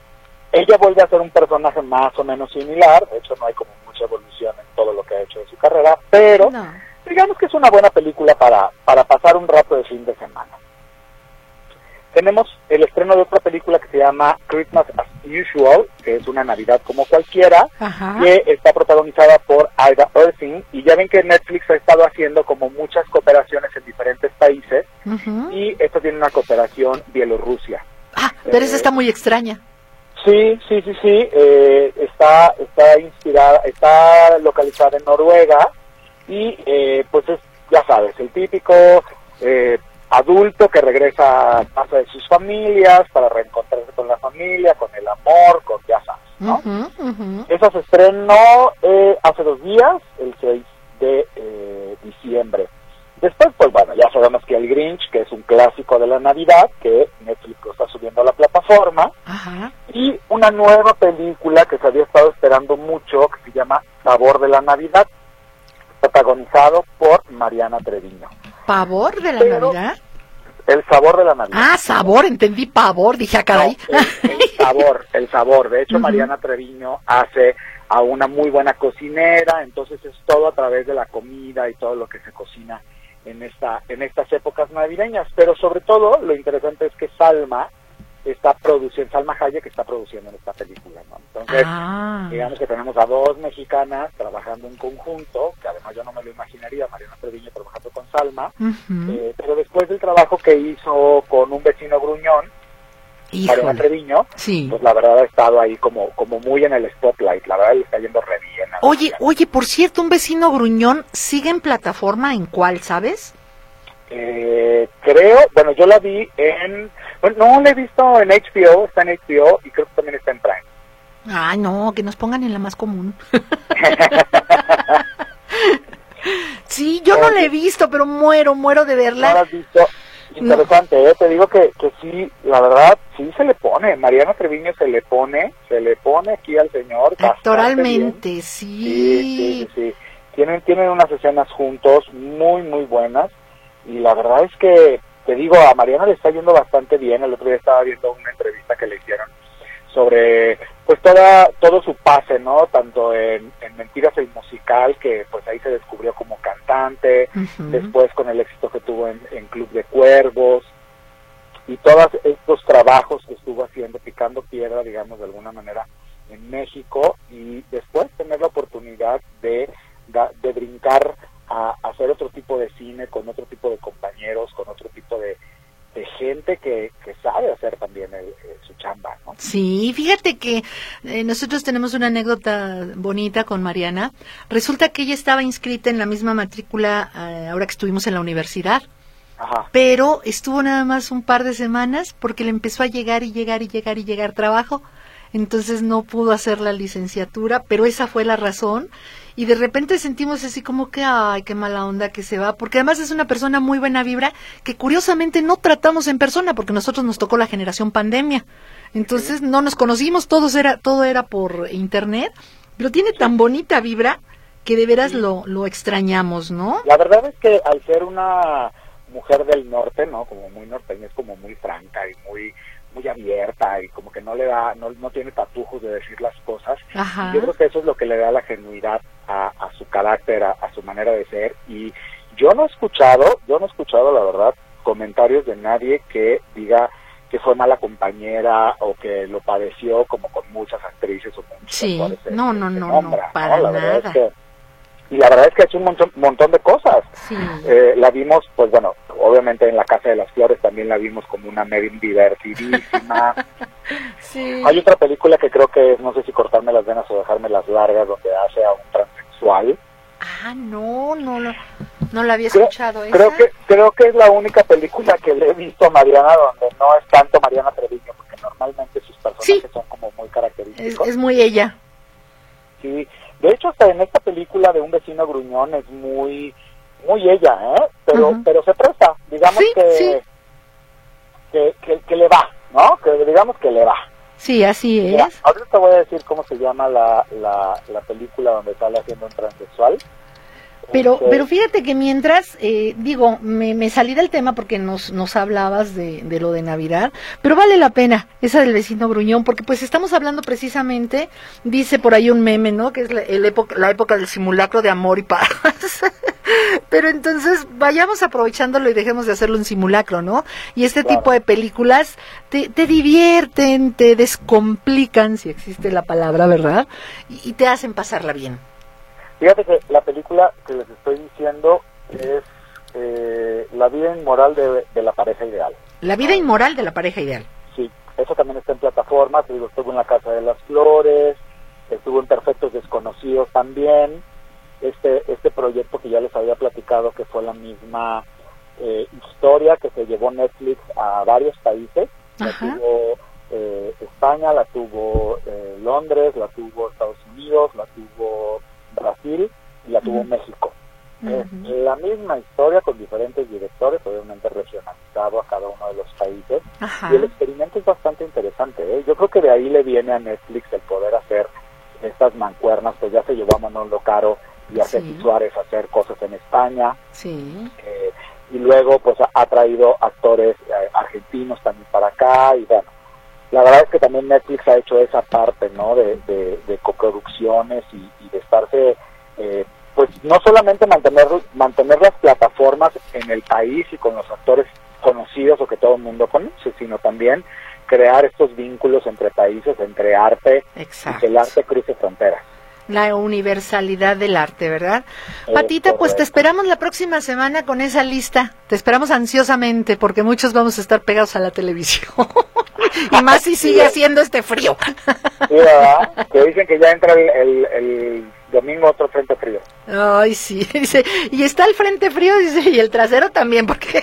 ella vuelve a ser un personaje más o menos similar, de hecho no hay como mucha evolución en todo lo que ha hecho de su carrera, pero digamos que es una buena película para, para pasar un rato de fin de semana. Tenemos el estreno de otra película que se llama Christmas as Usual, que es una Navidad como cualquiera, que está protagonizada por Ida Earthing. Y ya ven que Netflix ha estado haciendo como muchas cooperaciones en diferentes países. Y esto tiene una cooperación Bielorrusia. Ah, pero esa está muy extraña. Sí, sí, sí, sí. Eh, está, está inspirada, está localizada en Noruega. Y eh, pues es, ya sabes, el típico eh, adulto que regresa a casa de sus familias para reencontrarse con la familia, con el amor, con ya sabes, ¿no? Eso se estrenó eh, hace dos días, el 6 de eh, diciembre. Después, pues bueno, ya sabemos que El Grinch, que es un clásico de la Navidad, que Netflix lo está subiendo a la plataforma, y una nueva película que se había estado esperando mucho, que se llama Sabor de la Navidad, protagonizado por Mariana Treviño. ¿Pavor de la Navidad? El sabor de la Navidad. Ah, sabor, entendí pavor, dije acá. Ah, el, sabor, el sabor. De hecho, Mariana Treviño hace a una muy buena cocinera, entonces es todo a través de la comida y todo lo que se cocina en esta en estas épocas navideñas. Pero sobre todo, lo interesante es que Salma está produciendo, Salma Hayek está produciendo en esta película, ¿no? Entonces, ah. digamos que tenemos a dos mexicanas trabajando en conjunto, que además yo no me lo imaginaría, Mariana Treviño trabajando Salma, eh, pero después del trabajo que hizo con un vecino gruñón, Mariana Treviño, pues la verdad ha estado ahí como, como muy en el spotlight, la verdad le está yendo re bien. Oye, oye, por cierto, un vecino gruñón sigue en plataforma, ¿en cuál, sabes? Eh, creo, bueno, yo la vi en bueno, no la he visto en HBO, está en HBO y creo que también está en Prime. Ay, no, que nos pongan en la más común. sí, yo no la he visto, pero muero, muero de verla. No la has visto. Interesante, ¿eh? te digo que, que sí, la verdad, sí se le pone. Mariana Treviño se le pone, se le pone aquí al señor. Actoralmente, sí. Sí, sí, sí. Tienen, tienen unas escenas juntos muy, muy buenas. Y la verdad es que te digo, a Mariana le está yendo bastante bien. El otro día estaba viendo una entrevista que le hicieron sobre pues toda todo su pase, ¿no? Tanto en, Mentiras el musical, que pues ahí se descubrió como cantante, después con el éxito que tuvo en, en Club de Cuervos, y todos estos trabajos que estuvo haciendo, picando piedra, digamos, de alguna manera, en México, y después tener la oportunidad de, de brincar a hacer otro tipo de cine con otro tipo de compañeros, con otro tipo de, gente que, sabe hacer también su chamba. ¿no? Sí, fíjate que eh, nosotros tenemos una anécdota bonita con Mariana. Resulta que ella estaba inscrita en la misma matrícula eh, ahora que estuvimos en la universidad. Pero estuvo nada más un par de semanas porque le empezó a llegar y llegar y llegar y llegar trabajo entonces no pudo hacer la licenciatura, pero esa fue la razón. Y de repente sentimos así como que, ay, qué mala onda que se va, porque además es una persona muy buena vibra que curiosamente no tratamos en persona, porque nosotros nos tocó la generación pandemia. Entonces no nos conocimos, todos era, todo era por internet, pero tiene tan bonita vibra que de veras lo, lo extrañamos, ¿no? La verdad es que al ser una mujer del norte, ¿no? Como muy norteña, es como muy franca y muy muy abierta y como que no le da, no, no tiene tapujos de decir las cosas. Yo creo que eso es lo que le da la genuidad a, a su carácter, a, su manera de ser. Y yo no he escuchado, yo no he escuchado la verdad comentarios de nadie que diga que fue mala compañera o que lo padeció como con muchas actrices o muchos sí. no, no, no, no, para nada y la verdad es que ha hecho un montón, montón de cosas. Eh, la vimos, pues bueno, obviamente en la Casa de las Flores también la vimos como una medio divertidísima. Hay otra película que creo que no sé si cortarme las venas o dejarme las largas, donde hace a un transexual. Ah, no, no, no, no la había escuchado. Creo, que creo que es la única película que le he visto a Mariana donde no es tanto Mariana Treviño, porque normalmente sus personajes son como muy característicos. Es, es muy ella. Sí, de hecho, hasta en esta película de un vecino gruñón es muy muy ella, ¿eh? Pero pero se presta, digamos que, que, que, le va, ¿no? Que digamos que le va. Sí, así Mira, es. ahorita te voy a decir cómo se llama la, la, la película donde sale haciendo un transexual. Pero, pero fíjate que mientras, eh, digo, me, me salí del tema porque nos, nos hablabas de, de lo de Navidad, pero vale la pena esa del vecino Gruñón, porque pues estamos hablando precisamente, dice por ahí un meme, ¿no? Que es la, el época, la época del simulacro de amor y paz. pero entonces vayamos aprovechándolo y dejemos de hacerlo un simulacro, ¿no? Y este Claro. tipo de películas te, te divierten, te descomplican, si existe la palabra, ¿verdad? Y, y te hacen pasarla bien. Fíjate que la película que les estoy diciendo es eh, La vida inmoral de, de la pareja ideal. La vida inmoral de la pareja ideal. Sí, eso también está en plataformas. Digo, estuvo en La Casa de las Flores, estuvo en Perfectos Desconocidos también. Este, este proyecto que ya les había platicado, que fue la misma eh, historia que se llevó Netflix a varios países. La tuvo eh, España, la tuvo eh, Londres, la tuvo Estados Unidos, la tuvo Brasil y la tuvo. México. Es la misma historia con diferentes directores, obviamente regionalizado a cada uno de los países. Ajá. Y el experimento es bastante interesante. ¿eh? Yo creo que de ahí le viene a Netflix el poder hacer estas mancuernas, pues ya se llevó a Manolo Caro y a Sí. Ceci Suárez a hacer cosas en España. Sí. eh, y luego pues ha, ha traído actores eh, argentinos también para acá y bueno la verdad es que también Netflix ha hecho esa parte no de, de, de coproducciones y, y de estarse eh, pues no solamente mantener mantener las plataformas en el país y con los actores conocidos o que todo el mundo conoce sino también crear estos vínculos entre países entre arte y que el arte cruce fronteras La universalidad del arte, ¿verdad? Es Patita, pues te esperamos la próxima semana con esa lista. Te esperamos ansiosamente porque muchos vamos a estar pegados a la televisión. y más si sigue haciendo este frío. Sí, ¿verdad? que dicen que ya entra el, el, el domingo otro frente frío Ay, sí, dice, y está el frente frío, dice, y el trasero también, porque,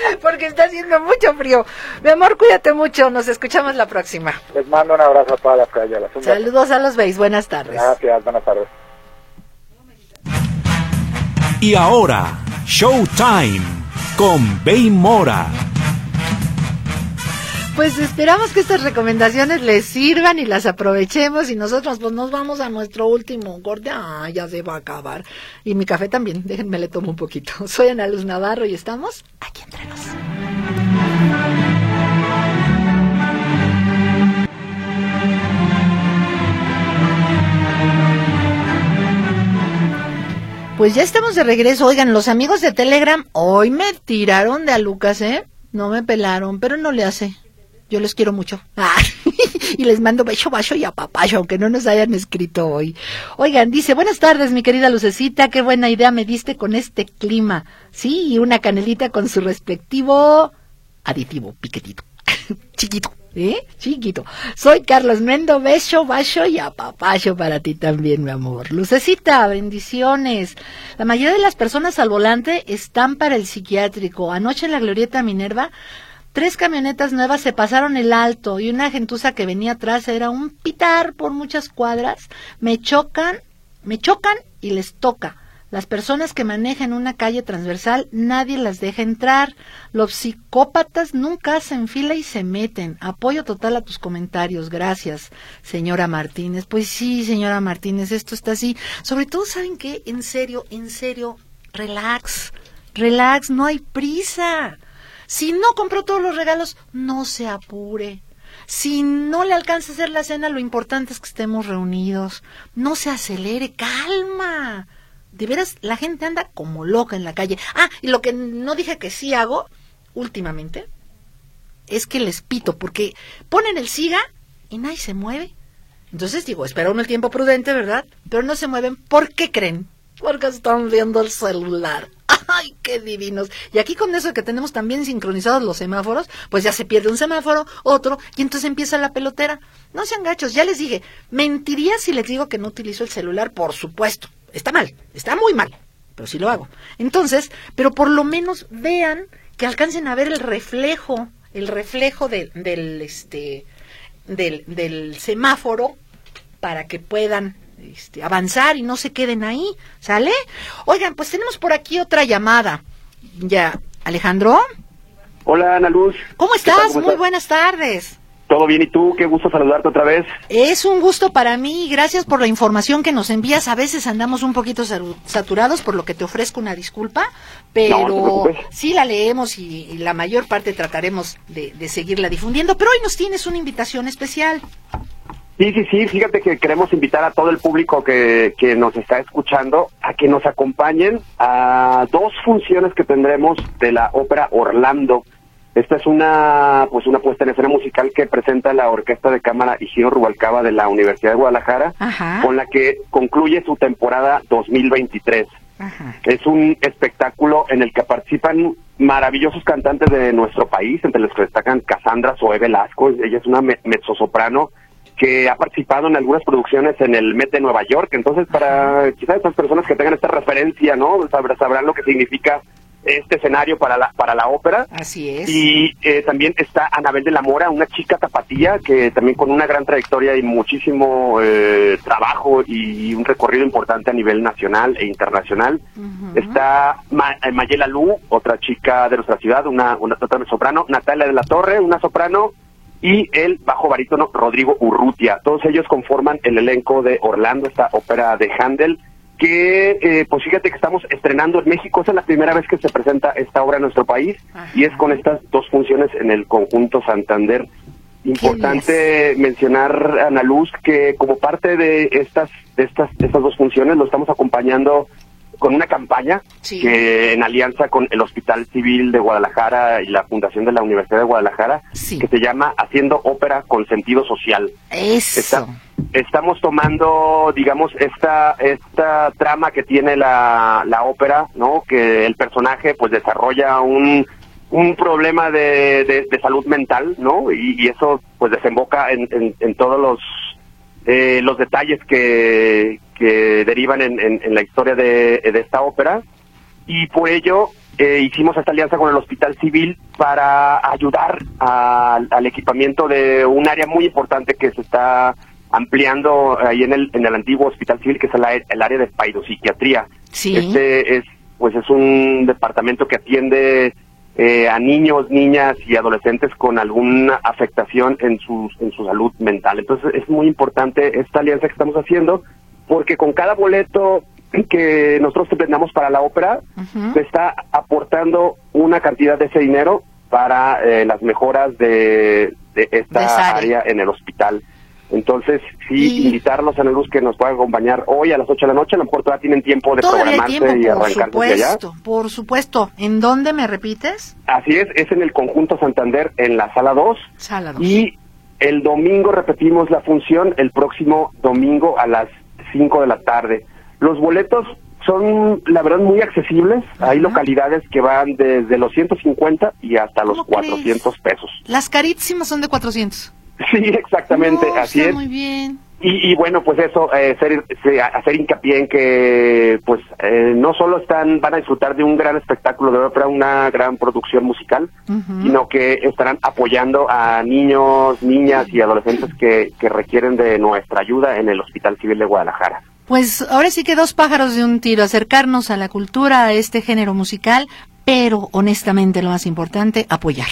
porque está haciendo mucho frío. Mi amor, cuídate mucho, nos escuchamos la próxima. Les mando un abrazo a todas las calladas. Un beso. Saludos a los veis, buenas tardes. Gracias, buenas tardes. Y ahora, Showtime con Bey Mora. Pues esperamos que estas recomendaciones les sirvan y las aprovechemos y nosotros pues nos vamos a nuestro último corte. Ah, ya se va a acabar. Y mi café también, déjenme le tomo un poquito. Soy Ana Luz Navarro y estamos aquí entre nos. Pues ya estamos de regreso. Oigan, los amigos de Telegram hoy me tiraron de a Lucas, ¿eh? No me pelaron, pero no le hace. Yo les quiero mucho. Ah, y les mando beso, bacho y apapacho, aunque no nos hayan escrito hoy. Oigan, dice, buenas tardes, mi querida Lucecita, qué buena idea me diste con este clima. Sí, y una canelita con su respectivo aditivo, piquetito, chiquito. ¿Eh? Chiquito. Soy Carlos Mendo, beso, bacho y apapacho para ti también, mi amor. Lucecita, bendiciones. La mayoría de las personas al volante están para el psiquiátrico. Anoche en la Glorieta Minerva Tres camionetas nuevas se pasaron el alto y una gentuza que venía atrás era un pitar por muchas cuadras. Me chocan, me chocan y les toca. Las personas que manejan una calle transversal nadie las deja entrar. Los psicópatas nunca hacen fila y se meten. Apoyo total a tus comentarios. Gracias, señora Martínez. Pues sí, señora Martínez, esto está así. Sobre todo, ¿saben qué? En serio, en serio, relax, relax, no hay prisa. Si no compró todos los regalos, no se apure. Si no le alcanza a hacer la cena, lo importante es que estemos reunidos. No se acelere, calma. De veras, la gente anda como loca en la calle. Ah, y lo que no dije que sí hago últimamente es que les pito, porque ponen el siga y nadie se mueve. Entonces digo, espera uno el tiempo prudente, ¿verdad? Pero no se mueven. ¿Por qué creen? Porque están viendo el celular. ¡Ay, qué divinos! Y aquí con eso que tenemos también sincronizados los semáforos, pues ya se pierde un semáforo, otro, y entonces empieza la pelotera. No sean gachos, ya les dije, mentiría si les digo que no utilizo el celular, por supuesto. Está mal, está muy mal, pero sí lo hago. Entonces, pero por lo menos vean que alcancen a ver el reflejo, el reflejo del, este, del, del semáforo para que puedan este, avanzar y no se queden ahí, ¿sale? Oigan, pues tenemos por aquí otra llamada. Ya, Alejandro, Hola, Ana Luz. ¿cómo estás? ¿Cómo Muy buenas tardes. Todo bien, ¿y tú? Qué gusto saludarte otra vez. Es un gusto para mí, gracias por la información que nos envías. A veces andamos un poquito saturados, por lo que te ofrezco una disculpa, pero sí la leemos y, la mayor parte trataremos de, de seguirla difundiendo. Pero hoy nos tienes una invitación especial. Sí, sí, sí, fíjate que queremos invitar a todo el público que, que nos está escuchando a que nos acompañen a dos funciones que tendremos de la ópera Orlando. Esta es una pues una puesta en escena musical que presenta la Orquesta de Cámara Isidro Rubalcaba de la Universidad de Guadalajara, con la que concluye su temporada 2023. Es un espectáculo en el que participan maravillosos cantantes de nuestro país, entre los que destacan Cassandra Zoe Velasco, ella es una mezzosoprano que ha participado en algunas producciones en el Met de Nueva York, entonces para quizás estas personas que tengan esta referencia, ¿no? sabrán lo que significa este escenario para la para la ópera. Así es. Y eh, también está Anabel de la Mora, una chica tapatía que también con una gran trayectoria y muchísimo eh, trabajo y un recorrido importante a nivel nacional e internacional. Está eh, Mayela Lu, otra chica de nuestra ciudad, una, una otra soprano. Natalia de la Torre, una soprano. Y el bajo barítono Rodrigo Urrutia. Todos ellos conforman el elenco de Orlando, esta ópera de Handel que eh, pues fíjate que estamos estrenando en México, esa es la primera vez que se presenta esta obra en nuestro país y es con estas dos funciones en el conjunto Santander. Importante mencionar, Ana Luz, que como parte de estas, de estas, estas dos funciones lo estamos acompañando con una campaña que en alianza con el Hospital Civil de Guadalajara y la Fundación de la Universidad de Guadalajara, que se llama Haciendo Ópera con Sentido Social. Eso. estamos tomando, digamos, esta esta trama que tiene la, la ópera, ¿no? Que el personaje pues desarrolla un un problema de, de, salud mental, ¿no? Y, eso pues desemboca en, en todos los eh, los detalles que, que derivan en, en, la historia de, de, esta ópera y por ello eh, hicimos esta alianza con el Hospital Civil para ayudar al equipamiento de un área muy importante que se está ampliando ahí en el, en el antiguo Hospital Civil, que es el, el área de psiquiatría. Sí. Este es, pues es un departamento que atiende eh, a niños, niñas y adolescentes con alguna afectación en su, en su salud mental. Entonces es muy importante esta alianza que estamos haciendo porque con cada boleto que nosotros vendamos para la ópera se está aportando una cantidad de ese dinero para eh, las mejoras de, de esta área en el hospital. Entonces, sí, invitarlos a la luz que nos puedan acompañar hoy a las 8 de la noche. A lo mejor todavía tienen tiempo de programarse y arrancar por supuesto, Por supuesto. ¿En dónde me repites? Así es, es en el Conjunto Santander, en la Sala 2. Sala 2. Y el domingo repetimos la función, el próximo domingo a las 5 de la tarde. Los boletos son, la verdad, muy accesibles. Hay localidades que van desde los 150 y hasta los 400 pesos. Las carísimas son de 400. Sí, exactamente, así es. Muy bien. Y, bueno, pues eso, eh, hacer hincapié en que, pues, eh, no solo están, van a disfrutar de un gran espectáculo de ópera, una gran producción musical, sino que estarán apoyando a niños, niñas y adolescentes que, que requieren de nuestra ayuda en el Hospital Civil de Guadalajara. Pues ahora sí que dos pájaros de un tiro, acercarnos a la cultura, a este género musical, pero honestamente lo más importante, apoyar.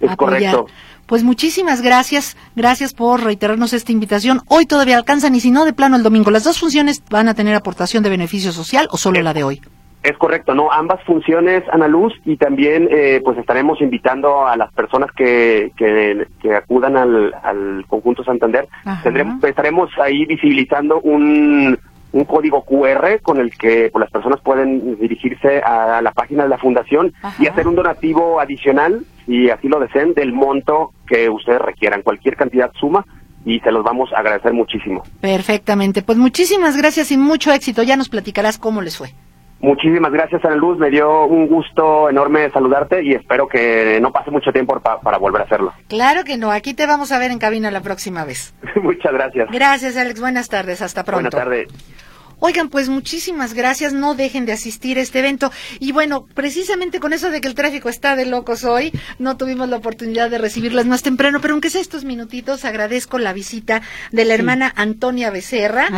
Es correcto. Pues muchísimas gracias, gracias por reiterarnos esta invitación. Hoy todavía alcanzan y si no, de plano el domingo. ¿Las dos funciones van a tener aportación de beneficio social o solo la de hoy? Es correcto, no, ambas funciones, Ana Luz, y también eh, pues estaremos invitando a las personas que, que, acudan al, al, conjunto Santander. Tendremos, estaremos ahí visibilizando un, un código QR con el que pues, las personas pueden dirigirse a la página de la fundación y hacer un donativo adicional, y así lo deseen, del monto que ustedes requieran. Cualquier cantidad suma y se los vamos a agradecer muchísimo. Perfectamente. Pues muchísimas gracias y mucho éxito. Ya nos platicarás cómo les fue. Muchísimas gracias, Ana Luz. Me dio un gusto enorme saludarte y espero que no pase mucho tiempo para volver a hacerlo. Claro que no. Aquí te vamos a ver en cabina la próxima vez. Muchas gracias. Gracias, Alex. Buenas tardes. Hasta pronto. Buenas tardes. Oigan, pues muchísimas gracias, no dejen de asistir a este evento. Y bueno, precisamente con eso de que el tráfico está de locos hoy, no tuvimos la oportunidad de recibirlas más temprano, pero aunque sea estos minutitos, agradezco la visita de la hermana Antonia Becerra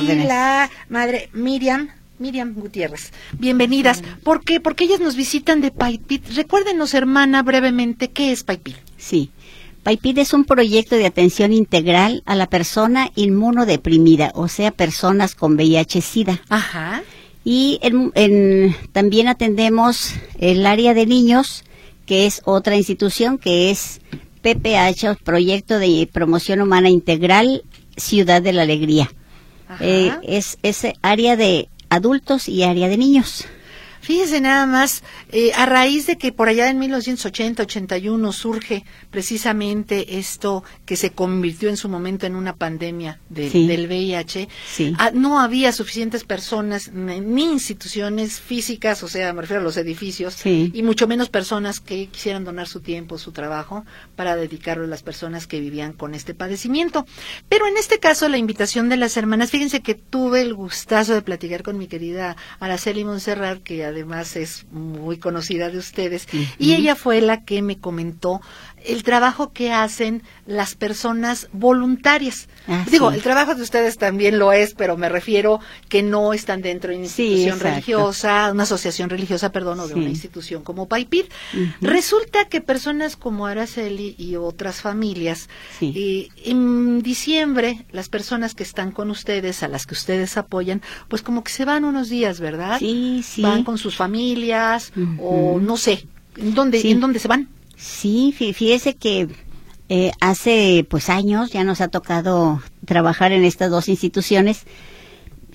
y la madre Miriam Miriam Gutiérrez. Bienvenidas. ¿Por qué? Porque ellas nos visitan de Paipit. Recuérdenos, hermana, brevemente, ¿qué es Paipit? Sí. PAIPID es un proyecto de atención integral a la persona inmunodeprimida, o sea, personas con VIH-Sida. Ajá. Y también atendemos el área de niños, que es otra institución, que es PPH, Proyecto de Promoción Humana Integral, Ciudad de la Alegría. Eh, es ese área de adultos y área de niños. Fíjese nada más, eh, a raíz de que por allá en 1980-81 surge precisamente esto que se convirtió en su momento en una pandemia del VIH, ah, no había suficientes personas ni instituciones físicas, o sea, me refiero a los edificios, y mucho menos personas que quisieran donar su tiempo, su trabajo, para dedicarlo a las personas que vivían con este padecimiento. Pero en este caso, la invitación de las hermanas, fíjense que tuve el gustazo de platicar con mi querida Araceli Monserrat, que además es muy conocida de ustedes, y ella fue la que me comentó el trabajo que hacen las personas voluntarias. Ah, Digo, el trabajo de ustedes también lo es, pero me refiero que no están dentro de una institución religiosa, una asociación religiosa, perdón, o de una institución como PAIPID. Resulta que personas como Araceli y otras familias, eh, en diciembre, las personas que están con ustedes, a las que ustedes apoyan, pues como que se van unos días, ¿verdad? Sí, sí. Van con sus familias, o no sé, ¿en dónde, ¿en dónde se van? Sí, fíjese que eh, hace pues años ya nos ha tocado trabajar en estas dos instituciones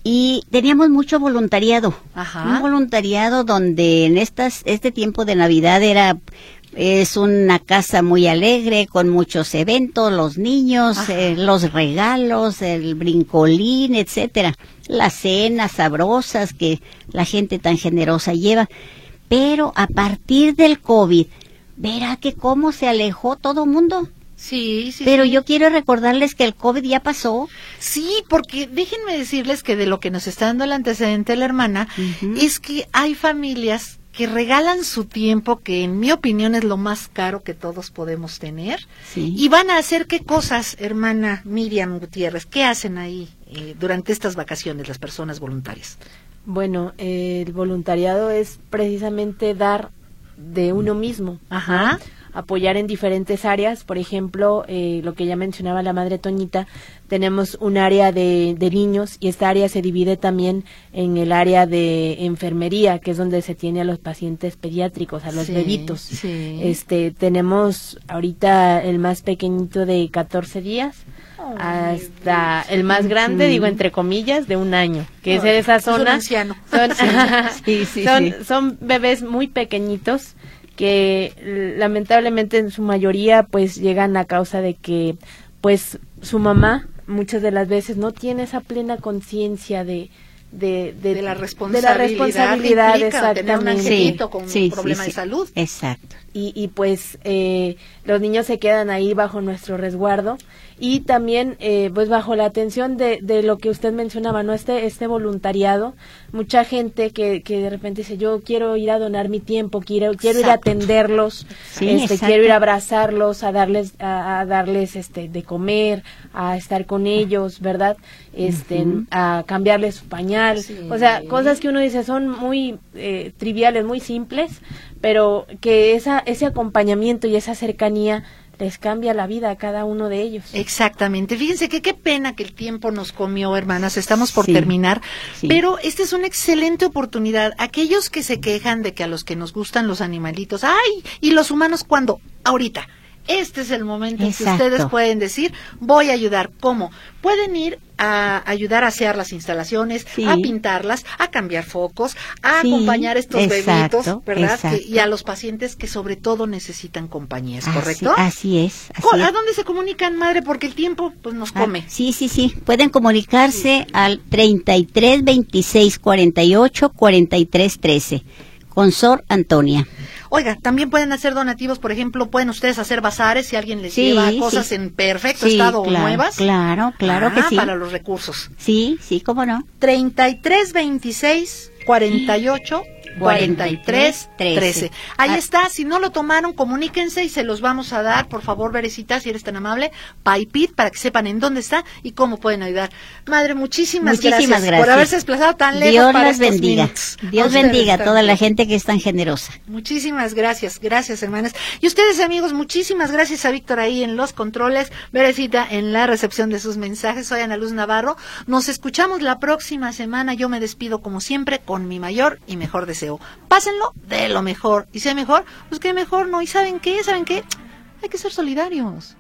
y teníamos mucho voluntariado. Ajá. Un voluntariado donde en estas este tiempo de Navidad era es una casa muy alegre con muchos eventos, los niños, eh, los regalos, el brincolín, etcétera, las cenas sabrosas que la gente tan generosa lleva. Pero a partir del COVID verá que cómo se alejó todo mundo. Sí, sí. Pero yo quiero recordarles que el COVID ya pasó. Sí, porque déjenme decirles que de lo que nos está dando el antecedente la hermana es que hay familias que regalan su tiempo, que en mi opinión es lo más caro que todos podemos tener, y van a hacer qué cosas, hermana Miriam Gutiérrez, qué hacen ahí eh, durante estas vacaciones las personas voluntarias. Bueno, el voluntariado es precisamente dar de uno mismo. Ajá. Apoyar en diferentes áreas, por ejemplo, eh, lo que ya mencionaba la madre Toñita, tenemos un área de, de, niños y esta área se divide también en el área de enfermería, que es donde se tiene a los pacientes pediátricos, a los bebitos. Este, tenemos ahorita el más pequeñito de 14 días hasta el más grande, digo entre comillas, de un año, que es de esa zona. Son, son, son, bebés muy pequeñitos que lamentablemente en su mayoría pues llegan a causa de que pues su mamá muchas de las veces no tiene esa plena conciencia de, de, de, la responsabilidad, de la responsabilidad exactamente. un con un problema de salud. Exacto. Y, y pues eh, los niños se quedan ahí bajo nuestro resguardo y también eh, pues bajo la atención de, de lo que usted mencionaba, ¿no? Este, este voluntariado, mucha gente que, que de repente dice yo quiero ir a donar mi tiempo, quiero, quiero ir a atenderlos, este, quiero ir a abrazarlos, a darles, a, darles este de comer, a estar con ellos, ¿verdad? Este, a cambiarles su pañal, o sea, cosas que uno dice son muy eh, triviales, muy simples, pero que esa, ese acompañamiento y esa cercanía les cambia la vida a cada uno de ellos. Exactamente. Fíjense que qué pena que el tiempo nos comió, hermanas. Estamos por terminar, pero esta es una excelente oportunidad. Aquellos que se quejan de que a los que nos gustan los animalitos, ay, y los humanos cuando ahorita este es el momento en que ustedes pueden decir, voy a ayudar. ¿Cómo? Pueden ir a ayudar a hacer las instalaciones, a pintarlas, a cambiar focos, a acompañar a estos bebitos, ¿verdad? y a los pacientes que sobre todo necesitan compañías, ¿correcto? Así, es. ¿A dónde se comunican, madre? Porque el tiempo pues nos ah, come. sí, sí, sí. Pueden comunicarse al 33 26 48 43 13 con Sor Antonia. Oiga, también pueden hacer donativos, por ejemplo, pueden ustedes hacer bazares si alguien les lleva cosas en perfecto estado o nuevas. Claro, claro que ah, sí. Para los recursos. Sí, sí, cómo no. 33 26 48 43 13. Ahí ah. está, si no lo tomaron, comuníquense y se los vamos a dar, por favor, Berecita, si eres tan amable, Paipit, para que sepan en dónde está y cómo pueden ayudar. Madre, muchísimas, muchísimas gracias, por haberse desplazado tan lejos. Dios las bendiga. Dios bendiga a toda la gente que es tan generosa. Muchísimas gracias, gracias hermanas. Y ustedes amigos, muchísimas gracias a Víctor ahí en los controles, Berecita en la recepción de sus mensajes. Soy Ana Luz Navarro. Nos escuchamos la próxima semana. Yo me despido como siempre con mi mayor y mejor deseo. Pásenlo de lo mejor. Y si mejor, pues que mejor no. ¿Y saben qué? ¿Saben qué? Hay que ser solidarios.